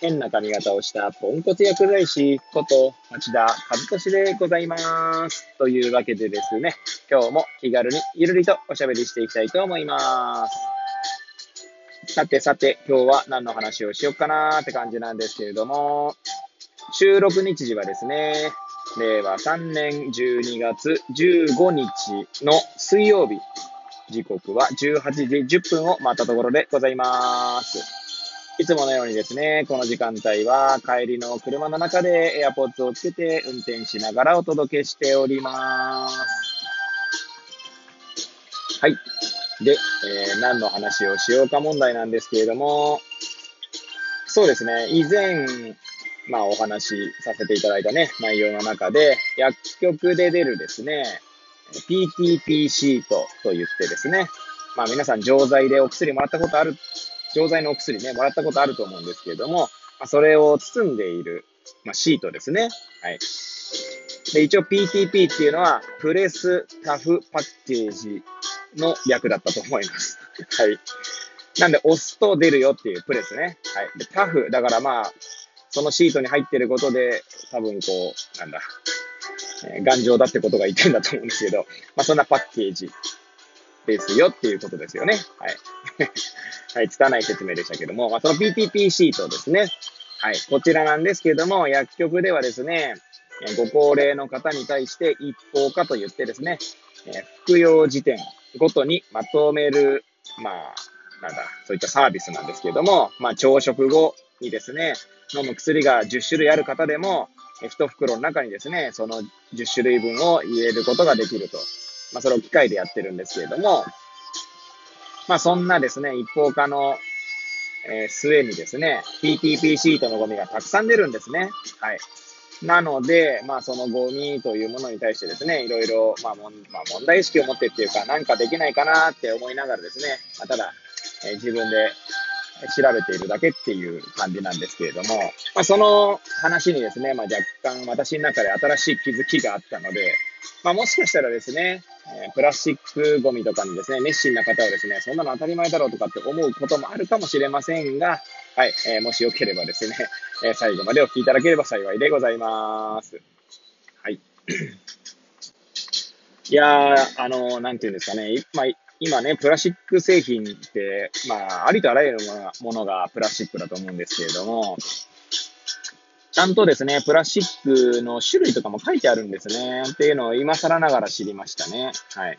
変な髪型をしたポンコツ薬剤師こと町田和俊でございます。というわけでですね、今日も気軽にゆるりとおしゃべりしていきたいと思います。さてさて、今日は何の話をしようかなーって感じなんですけれども、収録日時はですね、令和3年12月15日の水曜日、時刻は18時10分を待ったところでございます。いつものようにですね、この時間帯は帰りの車の中で AirPods をつけて運転しながらお届けしております。はい。で、えー、何の話をしようか問題なんですけれども、そうですね、以前、まあお話しさせていただいたね、内容の中で、薬局で出るですね、PTP シートと言ってですね、まあ皆さん錠剤でお薬もらったことある錠剤のお薬ね、もらったことあると思うんですけれども、まあ、それを包んでいる、まあ、シートですね。はい。で、一応 PTP っていうのは、プレスタフパッケージの略だったと思います。はい。なんで、押すと出るよっていうプレスね。はい。で、タフ、だからまあ、そのシートに入ってることで、多分こう、なんだ、えー、頑丈だってことが言ってんだと思うんですけど、まあそんなパッケージですよっていうことですよね。はい。はい、拙い説明でしたけども、まあ、その PTP シートですね。はい、こちらなんですけども、薬局ではですね、ご高齢の方に対して一方化と言ってですね、え服用時点ごとにまとめる、まあ、なんだ、そういったサービスなんですけども、まあ、朝食後にですね、飲む薬が10種類ある方でも、1袋の中にですね、その10種類分を入れることができると。まあ、それを機械でやってるんですけれども、まあ、そんなですね、一方化の、えー、末にですね、PTP シートのゴミがたくさん出るんですね。はい。なので、まあ、そのゴミというものに対してですね、いろいろ、まあ、もんまあ、問題意識を持ってっていうか、なんかできないかなって思いながらですね、まあ、ただ、えー、自分で調べているだけっていう感じなんですけれども、まあ、その話にですね、まあ、若干私の中で新しい気づきがあったので、まあ、もしかしたらですね、えー、プラスチックゴミとかにですね、熱心な方はですね、そんなの当たり前だろうとかって思うこともあるかもしれませんが、はい、えー、もしよければですね、えー、最後までお聞きいただければ幸いでございます。はい。いやー、あのー、なんていうんですかね、まあ、今ね、プラスチック製品って、まあ、ありとあらゆるものがプラスチックだと思うんですけれども、ちゃんとですね、プラスチックの種類とかも書いてあるんですね。っていうのを今更ながら知りましたね。はい。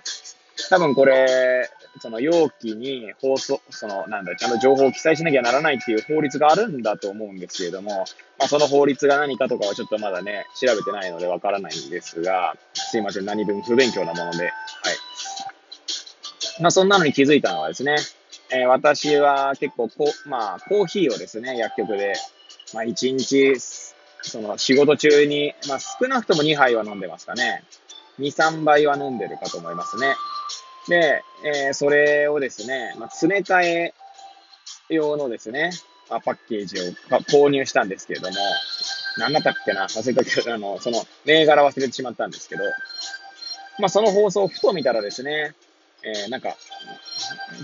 多分これ、その容器に放送、その、なんだ、ちゃんと情報を記載しなきゃならないっていう法律があるんだと思うんですけれども、まあ、その法律が何かとかはちょっとまだね、調べてないのでわからないんですが、すいません、何分不勉強なもので、はい。まあ、そんなのに気づいたのはですね、えー、私は結構こ、まあ、コーヒーをですね、薬局でまあ、1日、その仕事中に、まあ、少なくとも2杯は飲んでますかね。2、3杯は飲んでるかと思いますね。で、えー、それをですね、まあ、詰め替え用のですね、まあ、パッケージをまあ購入したんですけれども、何だったっけな忘れたけど、あの、その銘柄忘れてしまったんですけど、まあ、その放送をふと見たらですね、えー、なんか、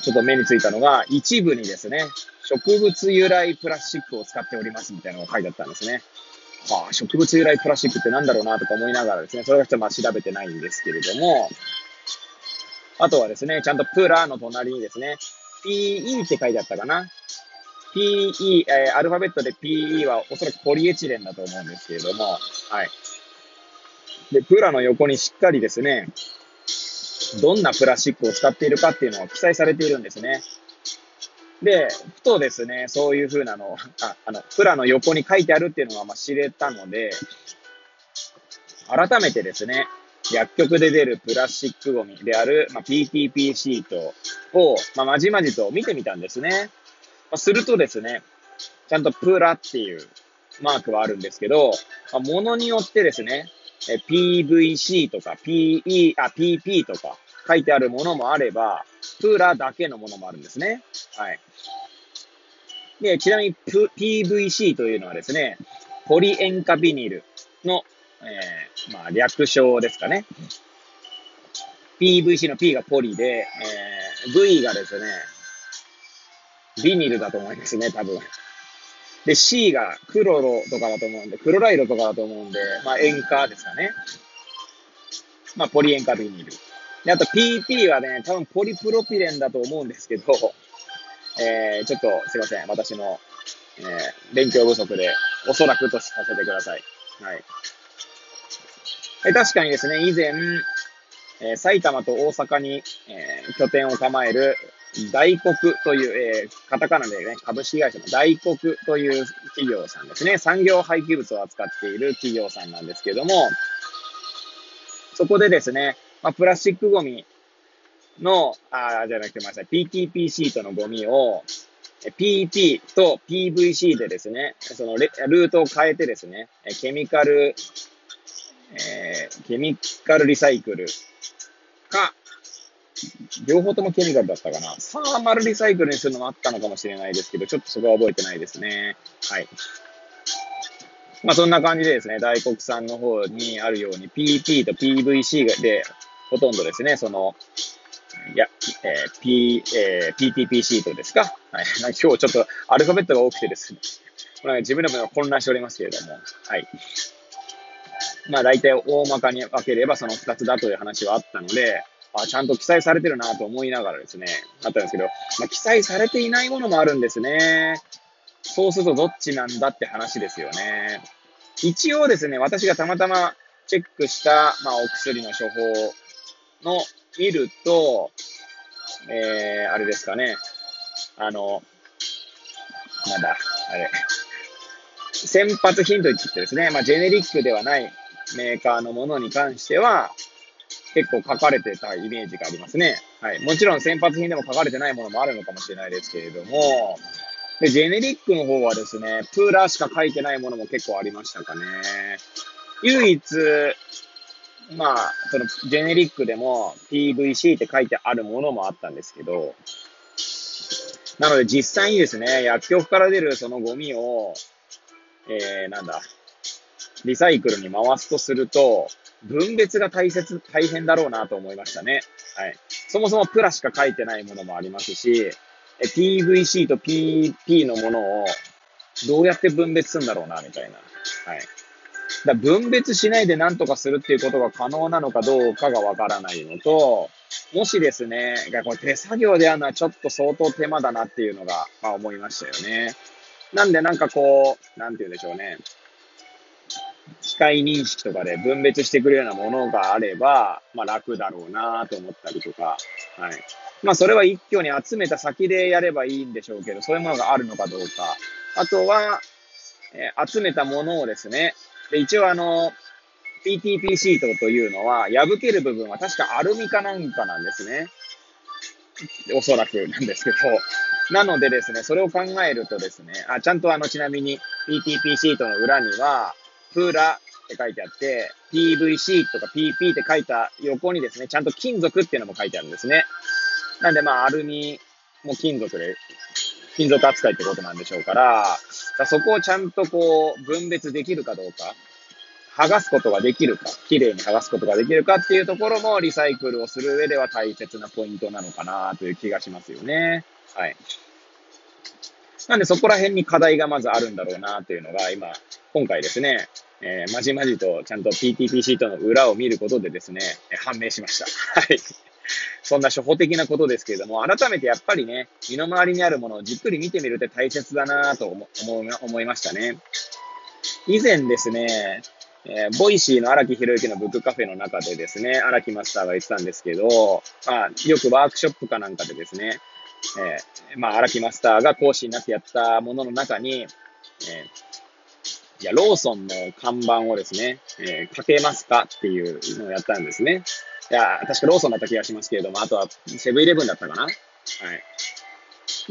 ちょっと目についたのが、一部にですね、植物由来プラスチックを使っておりますみたいなのが書いてあったんですね。はあ、植物由来プラスチックってなんだろうなとか思いながらですね、それはちょっとまあ調べてないんですけれども、あとはですね、ちゃんとプラの隣にですね、PE って書いてあったかな。PE、えー、アルファベットで PE はおそらくポリエチレンだと思うんですけれども、はい。で、プラの横にしっかりですね、どんなプラスチックを使っているかっていうのが記載されているんですね。で、ふとですね、そういう風なの、ああの、プラの横に書いてあるっていうのがま知れたので、改めてですね、薬局で出るプラスチックゴミである、まあ、PTP シートを、まあ、まじまじと見てみたんですね。まあ、するとですね、ちゃんとプラっていうマークはあるんですけど、まあ、ものによってですね、え PVC とか PE、あ、PP とか書いてあるものもあれば、プラだけのものもあるんですね。はい。で、ちなみに PVC というのはですね、ポリ塩化ビニルの、えー、まあ、略称ですかね。PVC の P がポリで、えー、V がですね、ビニルだと思いますね、多分。で、C がクロロとかだと思うんで、クロライドとかだと思うんで、まあ、塩化ですかね。まあ、ポリ塩化ビニール。で、あと PP はね、多分ポリプロピレンだと思うんですけど、えー、ちょっとすいません。私の、えー、勉強不足で、おそらくとさせてください。はい。え確かにですね、以前、えー、埼玉と大阪に、えー、拠点を構える大黒という、えー、カタカナでね、株式会社の大黒という企業さんですね。産業廃棄物を扱っている企業さんなんですけども、そこでですね、まあ、プラスチックゴミの、あ、じゃなくて、まさに PTP シートのゴミを、PP と PVC でですね、そのルートを変えてですね、ケミカル、えー、ケミカルリサイクルか、両方ともケミカルだったかな。サーマルリサイクルにするのもあったのかもしれないですけど、ちょっとそこは覚えてないですね。はい。まあそんな感じでですね、大黒さんの方にあるように PP と PVC でほとんどですね、その、いや、えー、P、えー、PTP シートですか？はい。今日ちょっとアルファベットが多くてですね、これ自分でも混乱しておりますけれども、はい。まあ大体大まかに分ければその2つだという話はあったので、あ、ちゃんと記載されてるなと思いながらですね、あったんですけど、まあ、記載されていないものもあるんですね。そうするとどっちなんだって話ですよね。一応ですね、私がたまたまチェックした、まあ、お薬の処方の見ると、えー、あれですかね。あの、なんだ、あれ。先発ヒント言ってですね、まあ、ジェネリックではないメーカーのものに関しては、結構書かれてたイメージがありますね。はい。もちろん先発品でも書かれてないものもあるのかもしれないですけれども、で、ジェネリックの方はですね、プーラーしか書いてないものも結構ありましたかね。唯一、まあ、その、ジェネリックでも PVC って書いてあるものもあったんですけど、なので実際にですね、薬局から出るそのゴミを、えー、なんだ、リサイクルに回すとすると、分別が大切、大変だろうなと思いましたね。はい。そもそもプラしか書いてないものもありますし、PVC と PP のものをどうやって分別するんだろうな、みたいな。はい。だ分別しないで何とかするっていうことが可能なのかどうかがわからないのと、もしですね、これ手作業でやるのはちょっと相当手間だなっていうのが、まあ思いましたよね。なんでなんかこう、なんて言うんでしょうね。機械認識とかで分別してくるようなものがあれば、まあ楽だろうなと思ったりとか、はい。まあそれは一挙に集めた先でやればいいんでしょうけど、そういうものがあるのかどうか。あとは、えー、集めたものをですね、で、一応あの、PTP シートというのは、破ける部分は確かアルミかなんかなんですね。おそらくなんですけど。なのでですね、それを考えるとですね、あ、ちゃんとあの、ちなみに PTP シートの裏には、プラって書いてあって、PVC とか PP って書いた横にですね、ちゃんと金属っていうのも書いてあるんですね。なんでまあ、アルミも金属で、金属扱いってことなんでしょうから、そこをちゃんとこう、分別できるかどうか、剥がすことができるか、綺麗に剥がすことができるかっていうところもリサイクルをする上では大切なポイントなのかなという気がしますよね。はい。なんでそこら辺に課題がまずあるんだろうなというのが今、今回ですね、えー、まじまじとちゃんと PTP シートの裏を見ることでですね、判明しました。はい。そんな初歩的なことですけれども、改めてやっぱりね、身の回りにあるものをじっくり見てみるって大切だなと思思いましたね。以前ですね、えー、 Voicy の荒木博行のブックカフェの中でですね、荒木マスターが言ってたんですけど、まあ、よくワークショップかなんかでですね、えー、まあ、荒木マスターが講師になってやったものの中に、えー、いや、ローソンの看板をですね、えー、描けますかっていうのをやったんですね。いや、確かローソンだった気がしますけれども、あとはセブンイレブンだったかなはい。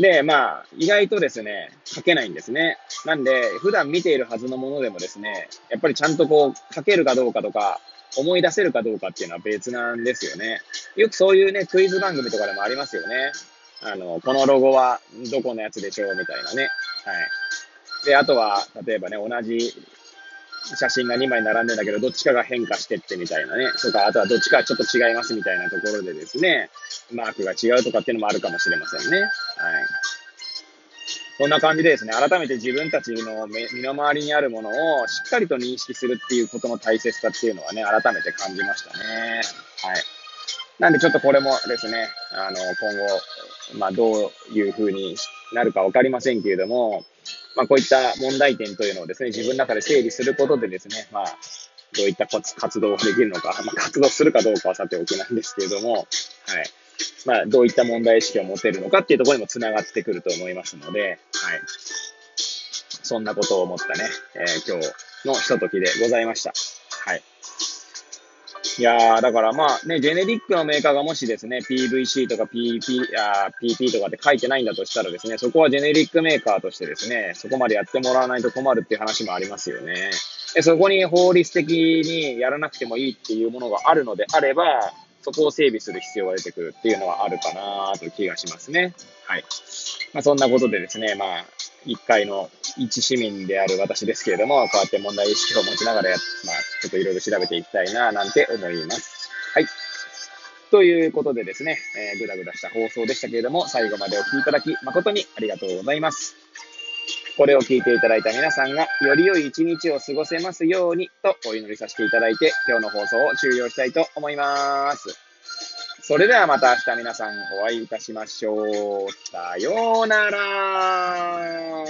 で、まあ、意外とですね、書けないんですね。なんで、普段見ているはずのものでもですね、やっぱりちゃんとこう、書けるかどうかとか、思い出せるかどうかっていうのは別なんですよね。よくそういうね、クイズ番組とかでもありますよね。あの、このロゴはどこのやつでしょうみたいなね。はい。で、あとは、例えばね、同じ写真が2枚並んでんだけど、どっちかが変化してってみたいなね。とか、あとはどっちかちょっと違いますみたいなところでですね、マークが違うとかっていうのもあるかもしれませんね。はい。こんな感じでですね、改めて自分たちの身の回りにあるものをしっかりと認識するっていうことの大切さっていうのはね、改めて感じましたね。はい。なんでちょっとこれもですね、あの、今後、まあどういう風になるかわかりませんけれども、まあこういった問題点というのをですね、自分の中で整理することでですね、まあ、どういった活動ができるのか、まあ、活動するかどうかはさておきなんですけれども、はい。まあ、どういった問題意識を持てるのかっていうところにも繋がってくると思いますので、はい。そんなことを思ったね、えー、今日のひとときでございました。い。やー、だからまあね、ジェネリックのメーカーがもしですね、PVC とか PP、あ PP とかって書いてないんだとしたらですね、そこはジェネリックメーカーとしてですね、そこまでやってもらわないと困るっていう話もありますよね。でそこに法律的にやらなくてもいいっていうものがあるのであれば、そこを整備する必要が出てくるっていうのはあるかなという気がしますね。はい。まあ、そんなことでですね、まあ、一回の一市民である私ですけれども、こうやって問題意識を持ちながらやって、まあ、ちょっといろいろ調べていきたいな、なんて思います。はい。ということでですね、えー、ぐだぐだした放送でしたけれども、最後までお聴きいただき誠にありがとうございます。これを聞いていただいた皆さんが、より良い一日を過ごせますようにとお祈りさせていただいて、今日の放送を終了したいと思います。それではまた明日皆さんお会いいたしましょう。さようなら。